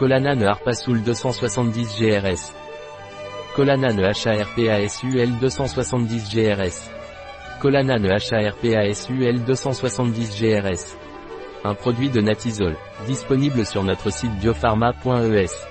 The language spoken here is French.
Colanane Harpasoul 270 GRS. Colanane HARPASUL 270 GRS. Colanane HARPASUL 270 GRS. Un produit de Natisol, disponible sur notre site biopharma.es.